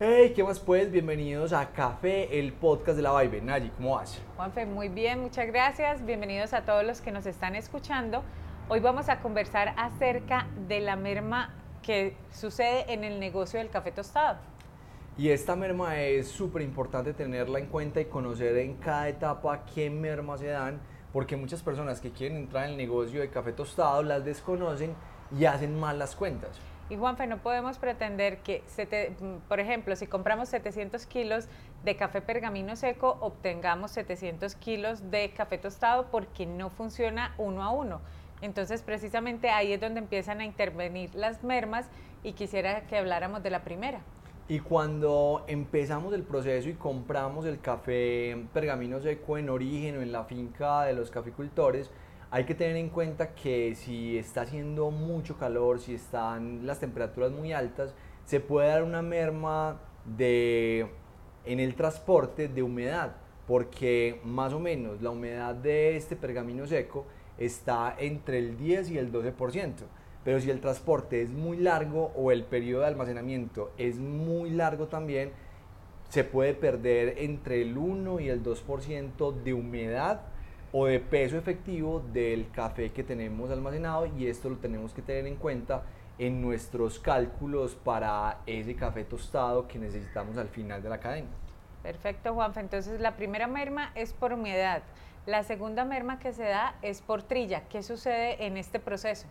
Hey, ¿qué más pues? Bienvenidos a Café, el podcast de la Vibe. Nayi, ¿cómo vas? Juanfe, muy bien, muchas gracias. Bienvenidos a todos los que nos están escuchando. Hoy vamos a conversar acerca de la merma que sucede en el negocio del café tostado. Y esta merma es súper importante tenerla en cuenta y conocer en cada etapa qué merma se dan, porque muchas personas que quieren entrar en el negocio de café tostado las desconocen y hacen mal las cuentas. Y Juanfe, no podemos pretender que, por ejemplo, si compramos 700 kilos de café pergamino seco, obtengamos 700 kilos de café tostado porque no funciona uno a uno. Entonces, precisamente ahí es donde empiezan a intervenir las mermas y quisiera que habláramos de la primera. Y cuando empezamos el proceso y compramos el café pergamino seco en origen o en la finca de los caficultores, hay que tener en cuenta que si está haciendo mucho calor, si están las temperaturas muy altas, se puede dar una merma de, en el transporte de humedad, porque más o menos la humedad de este pergamino seco está entre el 10 y el 12%. Pero si el transporte es muy largo o el periodo de almacenamiento es muy largo también, se puede perder entre el 1 y el 2% de humedad o de peso efectivo del café que tenemos almacenado y esto lo tenemos que tener en cuenta en nuestros cálculos para ese café tostado que necesitamos al final de la cadena. Perfecto, Juanfe. Entonces la primera merma es por humedad. La segunda merma que se da es por trilla. ¿Qué sucede en este proceso?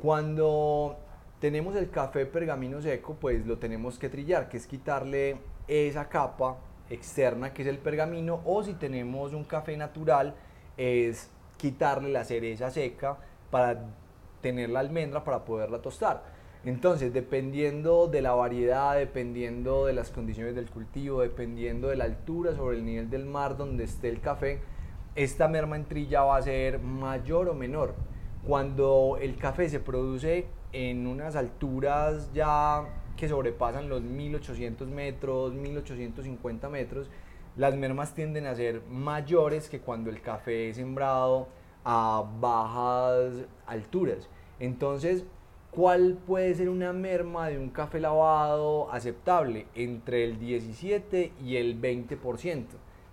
Cuando tenemos el café pergamino seco, pues lo tenemos que trillar, que es quitarle esa capa externa que es el pergamino, o si tenemos un café natural, es quitarle la cereza seca para tener la almendra para poderla tostar. Entonces, dependiendo de la variedad, dependiendo de las condiciones del cultivo, dependiendo de la altura sobre el nivel del mar donde esté el café, esta merma en trilla va a ser mayor o menor. Cuando el café se produce en unas alturas ya que sobrepasan los 1800 metros, 1850 metros, las mermas tienden a ser mayores que cuando el café es sembrado a bajas alturas. Entonces, ¿cuál puede ser una merma de un café lavado aceptable? Entre el 17 y el 20%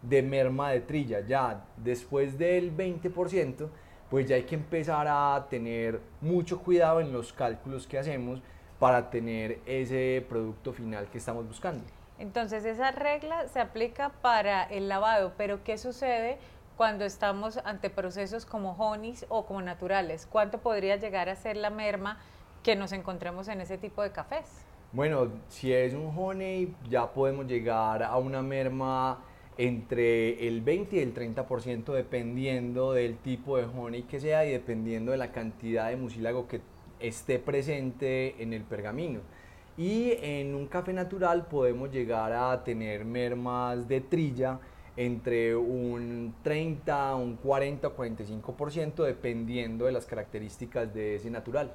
de merma de trilla. Ya después del 20%, pues ya hay que empezar a tener mucho cuidado en los cálculos que hacemos para tener ese producto final que estamos buscando. Entonces esa regla se aplica para el lavado, pero ¿qué sucede cuando estamos ante procesos como honeys o como naturales? ¿Cuánto podría llegar a ser la merma que nos encontremos en ese tipo de cafés? Bueno, si es un honey ya podemos llegar a una merma entre el 20 y el 30% dependiendo del tipo de honey que sea y dependiendo de la cantidad de mucílago que esté presente en el pergamino. Y en un café natural podemos llegar a tener mermas de trilla entre un 30, un 40 o 45% dependiendo de las características de ese natural.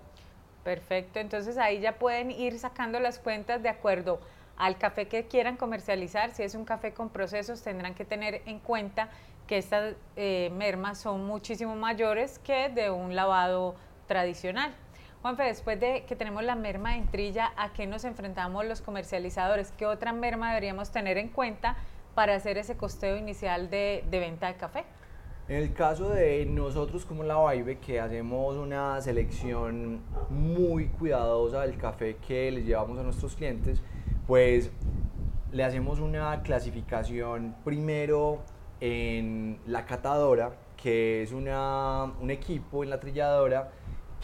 Perfecto, entonces ahí ya pueden ir sacando las cuentas de acuerdo al café que quieran comercializar. Si es un café con procesos, tendrán que tener en cuenta que estas eh, mermas son muchísimo mayores que de un lavado tradicional. Juanfe, después de que tenemos la merma en trilla, ¿a qué nos enfrentamos los comercializadores? ¿Qué otra merma deberíamos tener en cuenta para hacer ese costeo inicial de, venta de café? En el caso de nosotros como la Vibe, que hacemos una selección muy cuidadosa del café que les llevamos a nuestros clientes, pues le hacemos una clasificación primero en la catadora, que es una, un equipo en la trilladora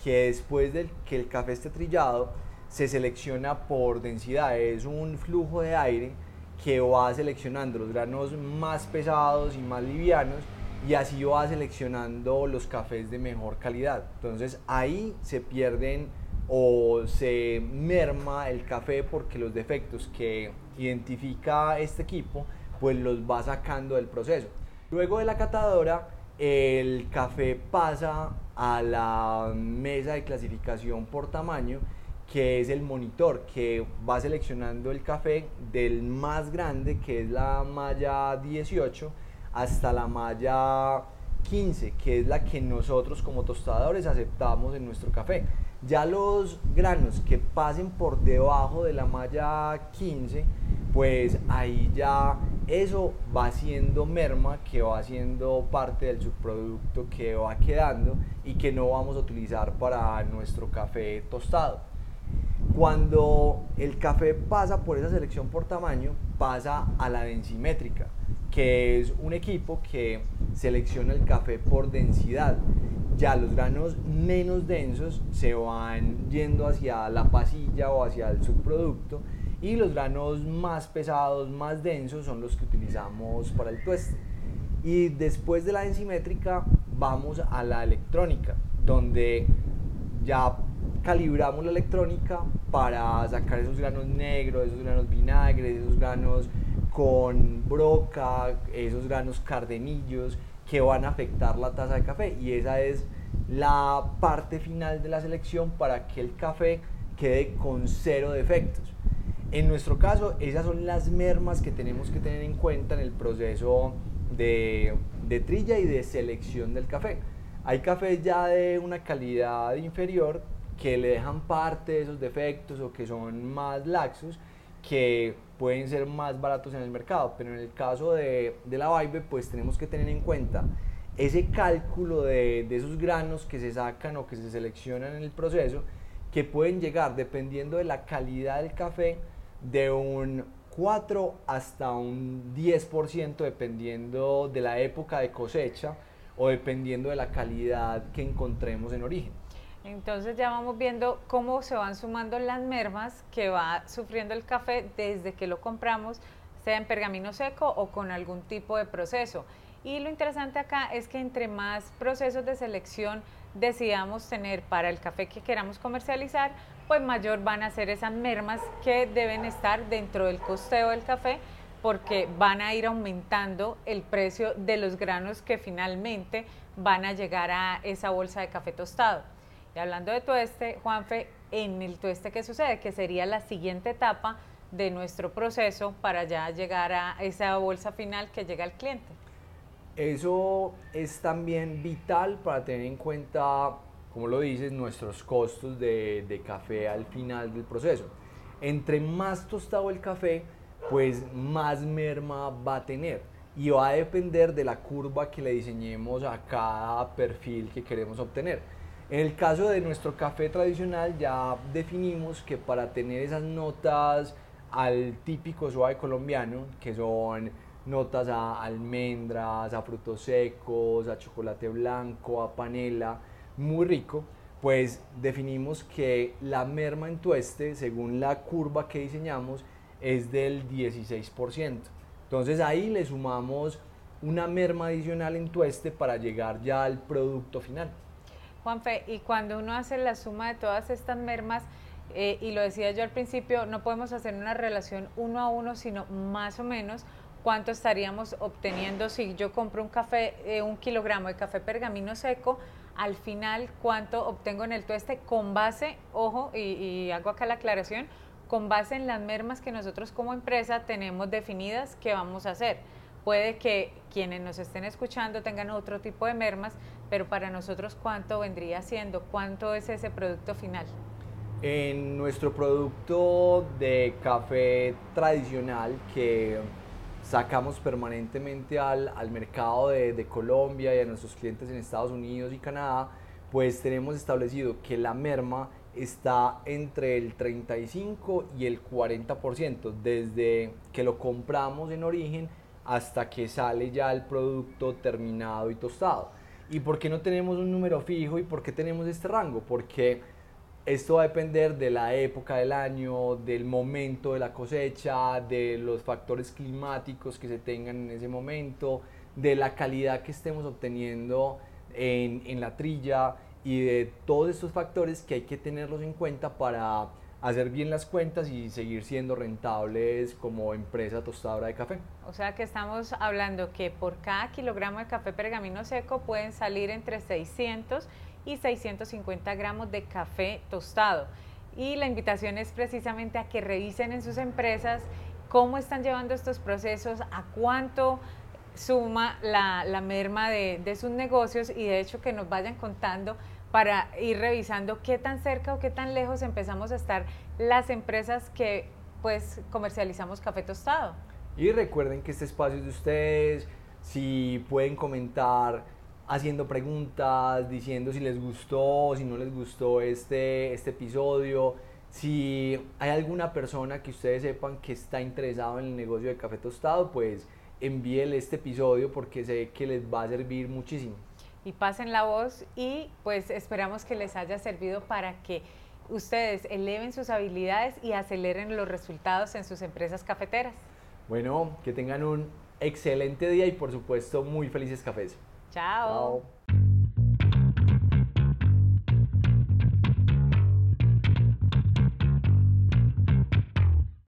que después de que el café esté trillado, se selecciona por densidad. Es un flujo de aire que va seleccionando los granos más pesados y más livianos y así va seleccionando los cafés de mejor calidad. Entonces ahí se pierden o se merma el café porque los defectos que identifica este equipo pues los va sacando del proceso. Luego de la catadora el café pasa a la mesa de clasificación por tamaño, que es el monitor que va seleccionando el café del más grande, que es la malla 18, hasta la malla 15, que es la que nosotros como tostadores aceptamos en nuestro café. Ya los granos que pasen por debajo de la malla 15, pues ahí ya eso va siendo merma que va siendo parte del subproducto que va quedando y que no vamos a utilizar para nuestro café tostado. Cuando el café pasa por esa selección por tamaño, pasa a la densimétrica, que es un equipo que selecciona el café por densidad. Ya los granos menos densos se van yendo hacia la pasilla o hacia el subproducto y los granos más pesados, más densos son los que utilizamos para el tueste. Y después de la densimétrica vamos a la electrónica, donde ya calibramos la electrónica para sacar esos granos negros, esos granos vinagres, esos granos con broca, esos granos cardenillos que van a afectar la taza de café y esa es la parte final de la selección para que el café quede con cero defectos. En nuestro caso, esas son las mermas que tenemos que tener en cuenta en el proceso de, de trilla y de selección del café. Hay cafés ya de una calidad inferior que le dejan parte de esos defectos o que son más laxos que pueden ser más baratos en el mercado. Pero en el caso de, de la Vibe, pues tenemos que tener en cuenta ese cálculo de, de, esos granos que se sacan o que se seleccionan en el proceso, que pueden llegar, dependiendo de la calidad del café, de un 4 hasta un 10%, dependiendo de la época de cosecha o dependiendo de la calidad que encontremos en origen. Entonces ya vamos viendo cómo se van sumando las mermas que va sufriendo el café desde que lo compramos, sea en pergamino seco o con algún tipo de proceso. Y lo interesante acá es que entre más procesos de selección decidamos tener para el café que queramos comercializar, pues mayor van a ser esas mermas que deben estar dentro del costeo del café porque van a ir aumentando el precio de los granos que finalmente van a llegar a esa bolsa de café tostado. Y hablando de tueste, Juanfe, en el tueste, ¿qué sucede? Que sería la siguiente etapa de nuestro proceso para ya llegar a esa bolsa final que llega al cliente. Eso es también vital para tener en cuenta, como lo dices, nuestros costos de, café al final del proceso. Entre más tostado el café, pues más merma va a tener y va a depender de la curva que le diseñemos a cada perfil que queremos obtener. En el caso de nuestro café tradicional ya definimos que para tener esas notas al típico suave colombiano, que son notas a almendras, a frutos secos, a chocolate blanco, a panela, muy rico, pues definimos que la merma en tueste, según la curva que diseñamos, es del 16%. Entonces ahí le sumamos una merma adicional en tueste para llegar ya al producto final. Juanfe, y cuando uno hace la suma de todas estas mermas, eh, y lo decía yo al principio, no podemos hacer una relación uno a uno, sino más o menos cuánto estaríamos obteniendo si yo compro un café, eh, un kilogramo de café pergamino seco, al final cuánto obtengo en el tueste con base, ojo, y, y hago acá la aclaración, con base en las mermas que nosotros como empresa tenemos definidas que vamos a hacer. Puede que quienes nos estén escuchando tengan otro tipo de mermas, pero para nosotros cuánto vendría siendo, cuánto es ese producto final. En nuestro producto de café tradicional que sacamos permanentemente al, al mercado de, de, Colombia y a nuestros clientes en Estados Unidos y Canadá, pues tenemos establecido que la merma está entre el 35 y el 40%, desde que lo compramos en origen hasta que sale ya el producto terminado y tostado. ¿Y por qué no tenemos un número fijo y por qué tenemos este rango? Porque esto va a depender de la época del año, del momento de la cosecha, de los factores climáticos que se tengan en ese momento, de la calidad que estemos obteniendo en, en la trilla y de todos estos factores que hay que tenerlos en cuenta para hacer bien las cuentas y seguir siendo rentables como empresa tostadora de café. O sea que estamos hablando que por cada kilogramo de café pergamino seco pueden salir entre 600 y 650 gramos de café tostado. Y la invitación es precisamente a que revisen en sus empresas cómo están llevando estos procesos, a cuánto suma la, la merma de, sus negocios y de hecho que nos vayan contando para ir revisando qué tan cerca o qué tan lejos empezamos a estar las empresas que pues comercializamos café tostado. Y recuerden que este espacio es de ustedes, si pueden comentar haciendo preguntas, diciendo si les gustó, si no les gustó este, este episodio, si hay alguna persona que ustedes sepan que está interesado en el negocio de café tostado, pues envíenle este episodio porque sé que les va a servir muchísimo. Y pasen la voz y pues esperamos que les haya servido para que ustedes eleven sus habilidades y aceleren los resultados en sus empresas cafeteras. Bueno, que tengan un excelente día y por supuesto muy felices cafés. Chao.